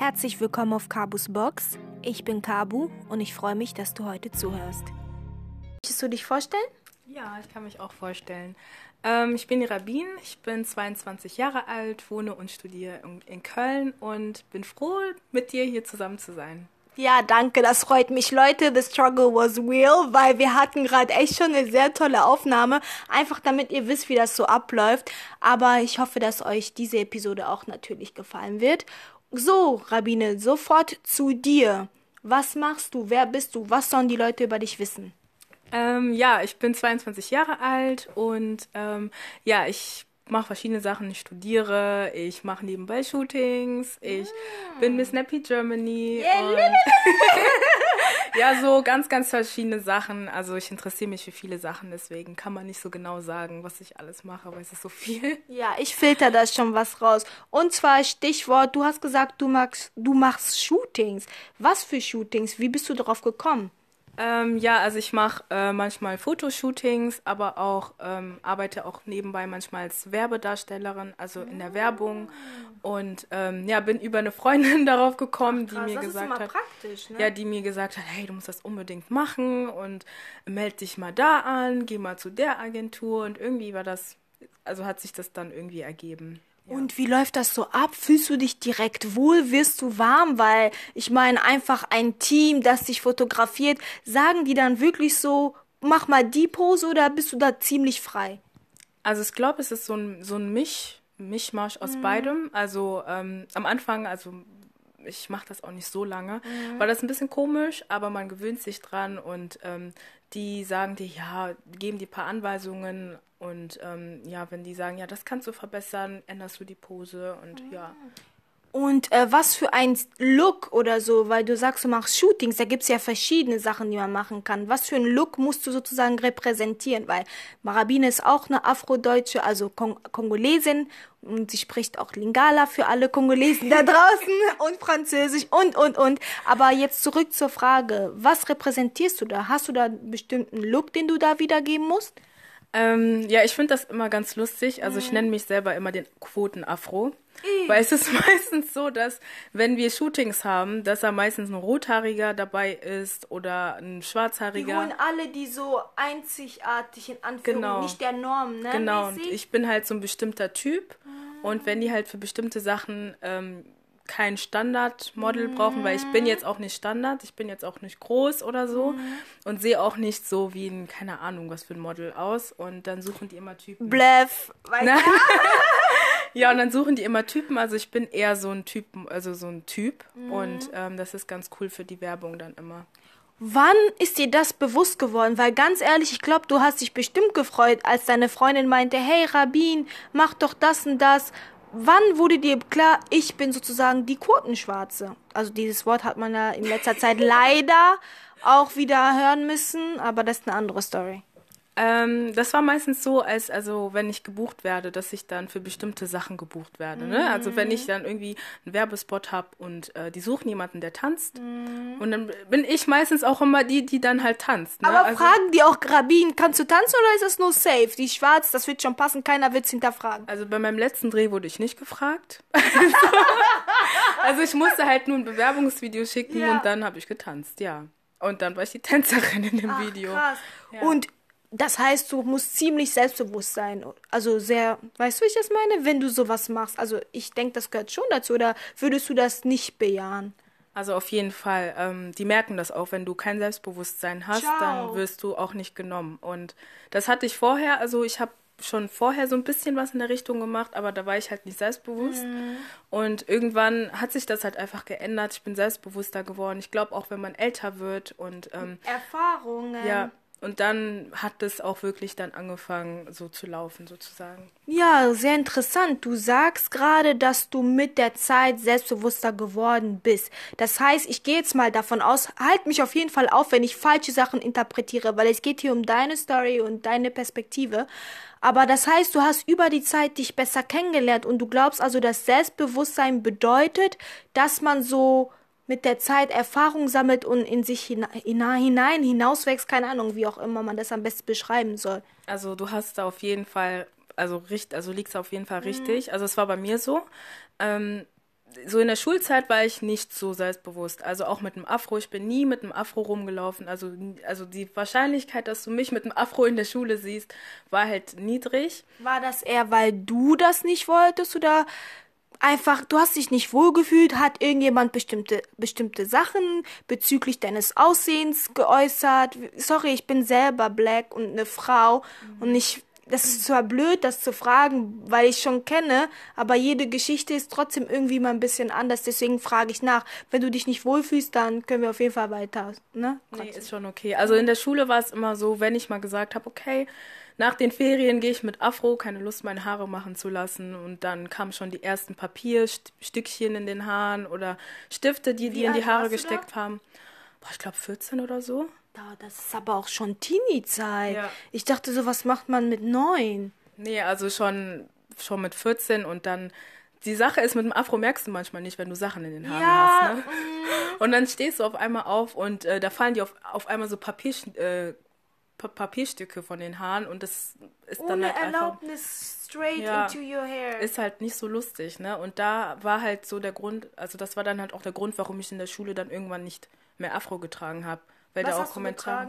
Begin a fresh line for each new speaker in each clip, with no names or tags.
Herzlich willkommen auf Kabus Box. Ich bin Kabu und ich freue mich, dass du heute zuhörst. Möchtest du dich vorstellen?
Ja, ich kann mich auch vorstellen. Ähm, ich bin die Rabin, ich bin 22 Jahre alt, wohne und studiere in, in Köln und bin froh, mit dir hier zusammen zu sein.
Ja, danke, das freut mich. Leute, the struggle was real, weil wir hatten gerade echt schon eine sehr tolle Aufnahme, einfach damit ihr wisst, wie das so abläuft. Aber ich hoffe, dass euch diese Episode auch natürlich gefallen wird. So, Rabine, sofort zu dir. Was machst du? Wer bist du? Was sollen die Leute über dich wissen?
Ähm, ja, ich bin 22 Jahre alt und ähm, ja, ich mache verschiedene Sachen. Ich studiere, ich mache nebenbei Shootings, ich ah. bin Miss Nappy Germany. Yeah. Ja, so ganz, ganz verschiedene Sachen. Also ich interessiere mich für viele Sachen, deswegen kann man nicht so genau sagen, was ich alles mache, weil es ist so viel.
Ja, ich filter da schon was raus. Und zwar Stichwort, du hast gesagt, du magst, du machst Shootings. Was für Shootings? Wie bist du darauf gekommen?
Ähm, ja, also ich mache äh, manchmal Fotoshootings, aber auch ähm, arbeite auch nebenbei manchmal als Werbedarstellerin, also in der Werbung. Und ähm, ja, bin über eine Freundin darauf gekommen, Ach, die mir gesagt hat, ne? ja, die mir gesagt hat, hey, du musst das unbedingt machen und melde dich mal da an, geh mal zu der Agentur und irgendwie war das, also hat sich das dann irgendwie ergeben.
Und wie läuft das so ab? Fühlst du dich direkt wohl? Wirst du warm? Weil ich meine, einfach ein Team, das sich fotografiert, sagen die dann wirklich so, mach mal die Pose oder bist du da ziemlich frei?
Also ich glaube, es ist so ein, so ein Misch, Mischmasch aus mhm. beidem. Also ähm, am Anfang, also ich mache das auch nicht so lange, mhm. war das ein bisschen komisch, aber man gewöhnt sich dran und ähm, die sagen dir, ja, geben die paar Anweisungen und ähm, ja, wenn die sagen, ja, das kannst du verbessern, änderst du die Pose und mhm. ja.
Und äh, was für ein Look oder so, weil du sagst, du machst Shootings, da gibt es ja verschiedene Sachen, die man machen kann. Was für ein Look musst du sozusagen repräsentieren? Weil Marabine ist auch eine Afrodeutsche, also Kong Kongolesin und sie spricht auch Lingala für alle Kongolesen da draußen und Französisch und, und, und. Aber jetzt zurück zur Frage, was repräsentierst du da? Hast du da einen bestimmten Look, den du da wiedergeben musst?
Ähm, ja, ich finde das immer ganz lustig. Also ich mhm. nenne mich selber immer den Quoten-Afro. Weil es ist meistens so, dass wenn wir Shootings haben, dass da meistens ein Rothaariger dabei ist oder ein Schwarzhaariger. Die
holen alle die so einzigartig in Anführungszeichen, genau. nicht der Norm, ne?
Genau, und ich bin halt so ein bestimmter Typ. Mhm. Und wenn die halt für bestimmte Sachen ähm, kein Standardmodel mhm. brauchen, weil ich bin jetzt auch nicht Standard, ich bin jetzt auch nicht groß oder so mhm. und sehe auch nicht so wie ein, keine Ahnung, was für ein Model aus und dann suchen die immer Typen.
Weißt du?
ja, und dann suchen die immer Typen, also ich bin eher so ein Typ, also so ein Typ mhm. und ähm, das ist ganz cool für die Werbung dann immer.
Wann ist dir das bewusst geworden? Weil ganz ehrlich, ich glaube, du hast dich bestimmt gefreut, als deine Freundin meinte, hey Rabin, mach doch das und das wann wurde dir klar, ich bin sozusagen die Quotenschwarze? Also dieses Wort hat man ja in letzter Zeit leider auch wieder hören müssen, aber das ist eine andere Story.
Ähm, das war meistens so, als also wenn ich gebucht werde, dass ich dann für bestimmte Sachen gebucht werde. Mhm. Ne? Also wenn ich dann irgendwie einen Werbespot habe und äh, die suchen jemanden, der tanzt. Mhm. Und dann bin ich meistens auch immer die, die dann halt tanzt.
Ne? Aber also, fragen die auch Grabin, kannst du tanzen oder ist das nur safe? Die schwarz, das wird schon passen, keiner wird es hinterfragen.
Also bei meinem letzten Dreh wurde ich nicht gefragt. also ich musste halt nur ein Bewerbungsvideo schicken ja. und dann habe ich getanzt, ja. Und dann war ich die Tänzerin in dem Ach, Video.
Krass. Ja. Und das heißt, du musst ziemlich selbstbewusst sein. Also sehr, weißt du, wie ich das meine? Wenn du sowas machst. Also ich denke, das gehört schon dazu. Oder würdest du das nicht bejahen?
Also auf jeden Fall. Ähm, die merken das auch. Wenn du kein Selbstbewusstsein hast, Ciao. dann wirst du auch nicht genommen. Und das hatte ich vorher. Also ich habe schon vorher so ein bisschen was in der Richtung gemacht, aber da war ich halt nicht selbstbewusst. Mhm. Und irgendwann hat sich das halt einfach geändert. Ich bin selbstbewusster geworden. Ich glaube auch, wenn man älter wird und ähm,
Erfahrungen.
Ja, und dann hat es auch wirklich dann angefangen, so zu laufen, sozusagen.
Ja, sehr interessant. Du sagst gerade, dass du mit der Zeit selbstbewusster geworden bist. Das heißt, ich gehe jetzt mal davon aus, halt mich auf jeden Fall auf, wenn ich falsche Sachen interpretiere, weil es geht hier um deine Story und deine Perspektive. Aber das heißt, du hast über die Zeit dich besser kennengelernt und du glaubst also, dass Selbstbewusstsein bedeutet, dass man so mit der Zeit Erfahrung sammelt und in sich hinein, hinein hinauswächst, keine Ahnung, wie auch immer man das am besten beschreiben soll.
Also du hast da auf jeden Fall, also, richt, also liegst auf jeden Fall mhm. richtig. Also es war bei mir so. Ähm, so in der Schulzeit war ich nicht so selbstbewusst. Also auch mit dem Afro. Ich bin nie mit dem Afro rumgelaufen. Also, also die Wahrscheinlichkeit, dass du mich mit dem Afro in der Schule siehst, war halt niedrig.
War das eher, weil du das nicht wolltest oder einfach, du hast dich nicht wohlgefühlt, hat irgendjemand bestimmte, bestimmte Sachen bezüglich deines Aussehens geäußert? Sorry, ich bin selber black und eine Frau mhm. und ich das ist zwar blöd, das zu fragen, weil ich schon kenne, aber jede Geschichte ist trotzdem irgendwie mal ein bisschen anders. Deswegen frage ich nach. Wenn du dich nicht wohlfühlst, dann können wir auf jeden Fall weiter. Ne?
Nee, ist schon okay. Also in der Schule war es immer so, wenn ich mal gesagt habe, okay, nach den Ferien gehe ich mit Afro, keine Lust, meine Haare machen zu lassen. Und dann kamen schon die ersten Papierstückchen in den Haaren oder Stifte, die die in die Haare gesteckt haben. Boah, ich glaube 14 oder so.
Das ist aber auch schon Teenie-Zeit. Ja. Ich dachte so, was macht man mit neun?
Nee, also schon, schon mit 14 und dann. Die Sache ist, mit dem Afro merkst du manchmal nicht, wenn du Sachen in den Haaren ja. hast. Ne? Mm. Und dann stehst du auf einmal auf und äh, da fallen dir auf, auf einmal so Papier, äh, Papierstücke von den Haaren und das ist Ohne dann halt Erlaubnis einfach, straight ja, into your hair. Ist halt nicht so lustig, ne? Und da war halt so der Grund, also das war dann halt auch der Grund, warum ich in der Schule dann irgendwann nicht mehr Afro getragen habe weil Was da auch Kommentare.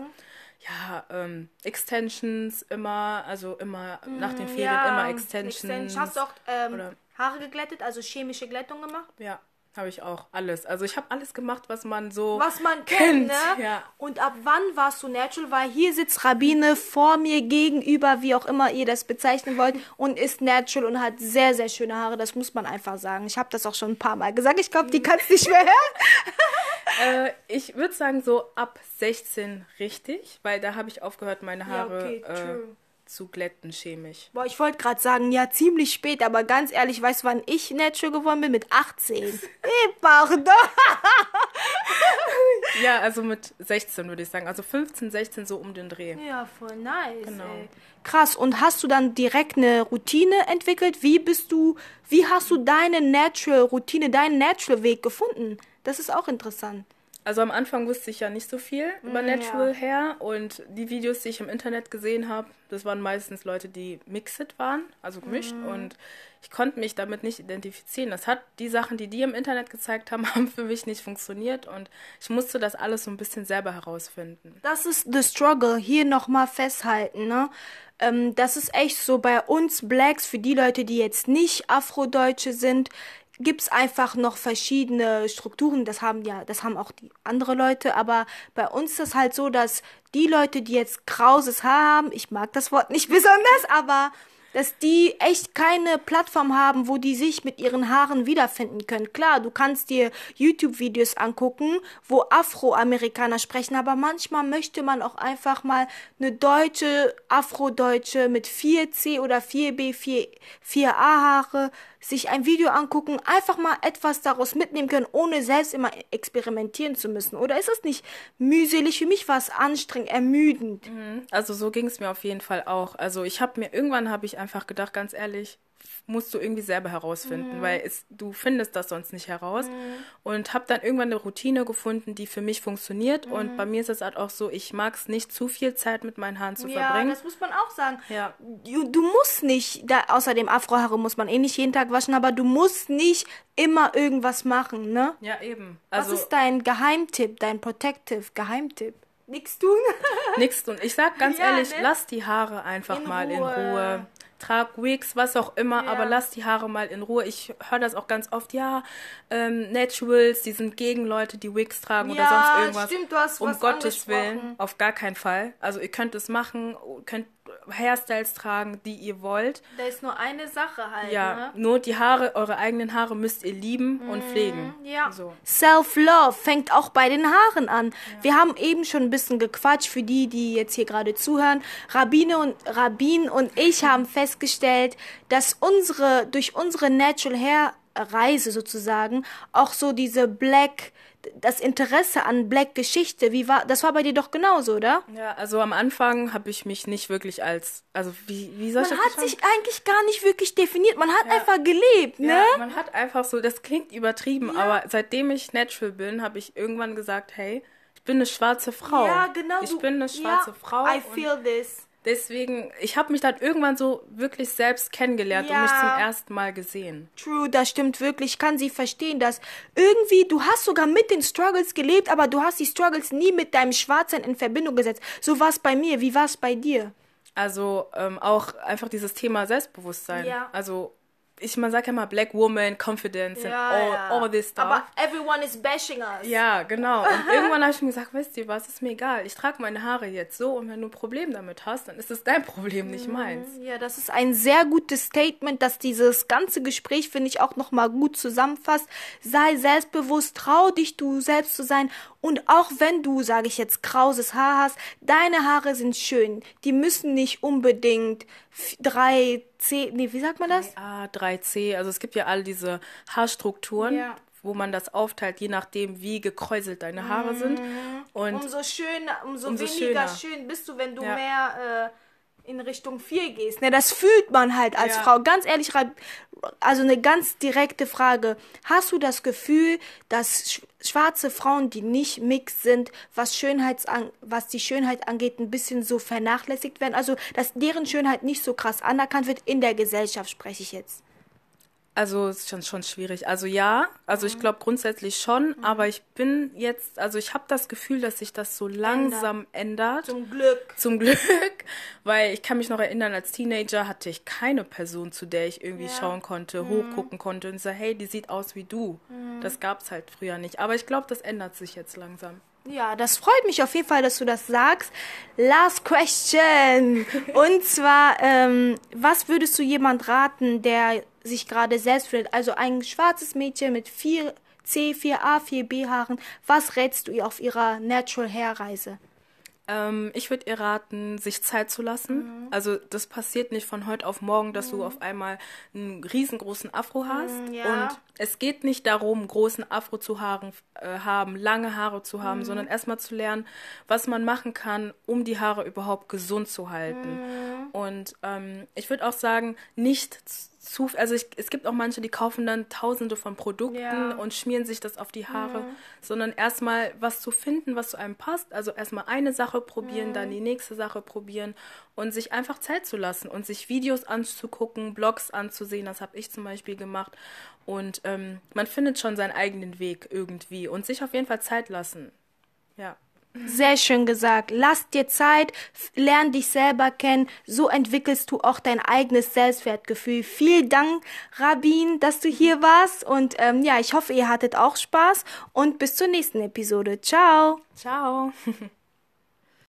Ja, ähm, Extensions immer, also immer mm, nach den Ferien ja, immer Extensions. Extensions.
Hast du auch ähm, Haare geglättet, also chemische Glättung gemacht?
Ja. Habe ich auch alles. Also ich habe alles gemacht, was man so
was man kennt. Ne? Ja. Und ab wann warst du natural? Weil hier sitzt Rabine vor mir gegenüber, wie auch immer ihr das bezeichnen wollt, und ist natural und hat sehr sehr schöne Haare. Das muss man einfach sagen. Ich habe das auch schon ein paar Mal gesagt. Ich glaube, die kannst nicht mehr
hören. äh, ich würde sagen so ab 16 richtig, weil da habe ich aufgehört, meine Haare ja, okay, äh, zu glätten chemisch.
Boah, ich wollte gerade sagen, ja, ziemlich spät, aber ganz ehrlich, weißt du, wann ich natural geworden bin? Mit 18. hey, pardon.
ja, also mit 16 würde ich sagen. Also 15, 16 so um den Dreh.
Ja, voll nice. Genau. Ey. Krass. Und hast du dann direkt eine Routine entwickelt? Wie bist du, wie hast du deine Natural Routine, deinen Natural Weg gefunden? Das ist auch interessant.
Also am Anfang wusste ich ja nicht so viel über mm, Natural ja. Hair und die Videos, die ich im Internet gesehen habe, das waren meistens Leute, die mixed waren, also gemischt mm. und ich konnte mich damit nicht identifizieren. Das hat die Sachen, die die im Internet gezeigt haben, haben für mich nicht funktioniert und ich musste das alles so ein bisschen selber herausfinden.
Das ist the struggle, hier nochmal festhalten, ne? Ähm, das ist echt so bei uns Blacks, für die Leute, die jetzt nicht Afrodeutsche sind, gibt's einfach noch verschiedene Strukturen. Das haben ja, das haben auch die andere Leute, aber bei uns ist es halt so, dass die Leute, die jetzt krauses Haar haben, ich mag das Wort nicht besonders, aber dass die echt keine Plattform haben, wo die sich mit ihren Haaren wiederfinden können. Klar, du kannst dir YouTube-Videos angucken, wo Afroamerikaner sprechen, aber manchmal möchte man auch einfach mal eine deutsche, Afrodeutsche mit 4C oder 4B, 4, 4A Haare sich ein Video angucken, einfach mal etwas daraus mitnehmen können, ohne selbst immer experimentieren zu müssen. Oder ist es nicht mühselig? Für mich war es anstrengend, ermüdend.
Mhm. Also so ging es mir auf jeden Fall auch. Also ich habe mir irgendwann habe ich einfach gedacht, ganz ehrlich, musst du irgendwie selber herausfinden, mhm. weil es, du findest das sonst nicht heraus. Mhm. Und habe dann irgendwann eine Routine gefunden, die für mich funktioniert. Mhm. Und bei mir ist es halt auch so, ich mag es nicht zu viel Zeit mit meinen Haaren zu ja, verbringen.
Ja, das muss man auch sagen. Ja. Du, du musst nicht, da, außerdem Afrohaare muss man eh nicht jeden Tag waschen, aber du musst nicht immer irgendwas machen, ne?
Ja, eben.
Also, Was ist dein Geheimtipp, dein Protective Geheimtipp? Nichts tun?
Nichts tun. Ich sag ganz ja, ehrlich, ne? lass die Haare einfach in mal Ruhe. in Ruhe trag Wigs, was auch immer, ja. aber lass die Haare mal in Ruhe. Ich höre das auch ganz oft, ja, ähm, Naturals, die sind gegen Leute, die Wigs tragen ja, oder sonst irgendwas. Stimmt, du hast um Gottes Willen, auf gar keinen Fall. Also ihr könnt es machen, könnt Hairstyles tragen, die ihr wollt.
Da ist nur eine Sache halt.
Ja, ne? nur die Haare, eure eigenen Haare müsst ihr lieben mhm. und pflegen.
Ja. So. Self-Love fängt auch bei den Haaren an. Ja. Wir haben eben schon ein bisschen gequatscht für die, die jetzt hier gerade zuhören. Rabine und Rabin und ich haben festgestellt, dass unsere durch unsere Natural Hair Reise sozusagen auch so diese Black das Interesse an Black Geschichte, wie war, das war bei dir doch genauso, oder?
Ja, also am Anfang habe ich mich nicht wirklich als, also wie, wie soll
man ich das Man hat sich eigentlich gar nicht wirklich definiert, man hat ja. einfach gelebt, ne? Ja,
man hat einfach so, das klingt übertrieben, ja. aber seitdem ich natural bin, habe ich irgendwann gesagt, hey, ich bin eine schwarze Frau. Ja, genau. Ich bin eine schwarze Frau.
I feel this.
Deswegen, ich habe mich dann irgendwann so wirklich selbst kennengelernt
Ja.
und mich zum ersten Mal gesehen.
True, das stimmt wirklich. Ich kann sie verstehen, dass irgendwie du hast sogar mit den Struggles gelebt, aber du hast die Struggles nie mit deinem Schwarzsein in Verbindung gesetzt. So war es bei mir. Wie war es bei dir?
Also ähm, auch einfach dieses Thema Selbstbewusstsein.
Ja.
Also ich, man sagt ja mal Black Woman, Confidence and all, all this stuff.
Aber everyone is bashing us.
ja, genau. Und irgendwann habe ich mir gesagt, weißt du was, ist mir egal. Ich trage meine Haare jetzt so und wenn du ein Problem damit hast, dann ist es dein Problem, nicht meins.
Ja, das ist ein sehr gutes Statement, das dieses ganze Gespräch, finde ich, auch nochmal gut zusammenfasst. Sei selbstbewusst, trau dich, du selbst zu sein. Und auch wenn du, sage ich jetzt, krauses Haar hast, deine Haare sind schön. Die müssen nicht unbedingt f- drei C, nee, wie sagt man das?
A, 3C, also es gibt ja alle diese Haarstrukturen,
Ja.
wo man das aufteilt, je nachdem, wie gekräuselt deine Haare sind. Und
Umso schöner, umso,
Umso
weniger
schöner.
schön bist du, wenn du
Ja.
mehr äh, in Richtung 4 gehst. Ne, das fühlt man halt als
Ja.
Frau. Ganz ehrlich, also eine ganz direkte Frage. Hast du das Gefühl, dass sch schwarze Frauen, die nicht mixed sind, was, Schönheits was die Schönheit angeht, ein bisschen so vernachlässigt werden? Also, dass deren Schönheit nicht so krass anerkannt wird in der Gesellschaft, spreche ich jetzt.
Also es ist schon, schon schwierig. Also ja, also ich glaube grundsätzlich schon, aber ich bin jetzt, also ich habe das Gefühl, dass sich das so langsam ändert.
Zum Glück.
Zum Glück, weil ich kann mich noch erinnern, als Teenager hatte ich keine Person, zu der ich irgendwie
Ja.
schauen konnte, hochgucken konnte und so, hey, die sieht aus wie du. Das gab's halt früher nicht. Aber ich glaube, das ändert sich jetzt langsam.
Ja, das freut mich auf jeden Fall, dass du das sagst. Last question. Und zwar, ähm, was würdest du jemand raten, der sich gerade selbst findet? Also ein schwarzes Mädchen mit 4C, 4A, 4B Haaren. Was rätst du ihr auf ihrer Natural Hair Reise?
Ähm, ich würde ihr raten, sich Zeit zu lassen. Also das passiert nicht von heute auf morgen, dass du auf einmal einen riesengroßen Afro hast.
ja.
Und es geht nicht darum, großen Afro zu haaren, äh, haben, lange Haare zu haben, sondern erstmal zu lernen, was man machen kann, um die Haare überhaupt gesund zu halten. Und ähm, ich würde auch sagen, nicht zu, also ich, es gibt auch manche, die kaufen dann tausende von Produkten
Ja.
und schmieren sich das auf die Haare, sondern erstmal was zu finden, was zu einem passt. Also erstmal eine Sache probieren, dann die nächste Sache probieren und sich einfach Zeit zu lassen und sich Videos anzugucken, Blogs anzusehen. Das habe ich zum Beispiel gemacht. Und ähm, man findet schon seinen eigenen Weg irgendwie und sich auf jeden Fall Zeit lassen. Ja.
Sehr schön gesagt. Lass dir Zeit, lern dich selber kennen. So entwickelst du auch dein eigenes Selbstwertgefühl. Vielen Dank, Rabin, dass du hier warst. Und ähm, ja, ich hoffe, ihr hattet auch Spaß. Und bis zur nächsten Episode. Ciao.
Ciao.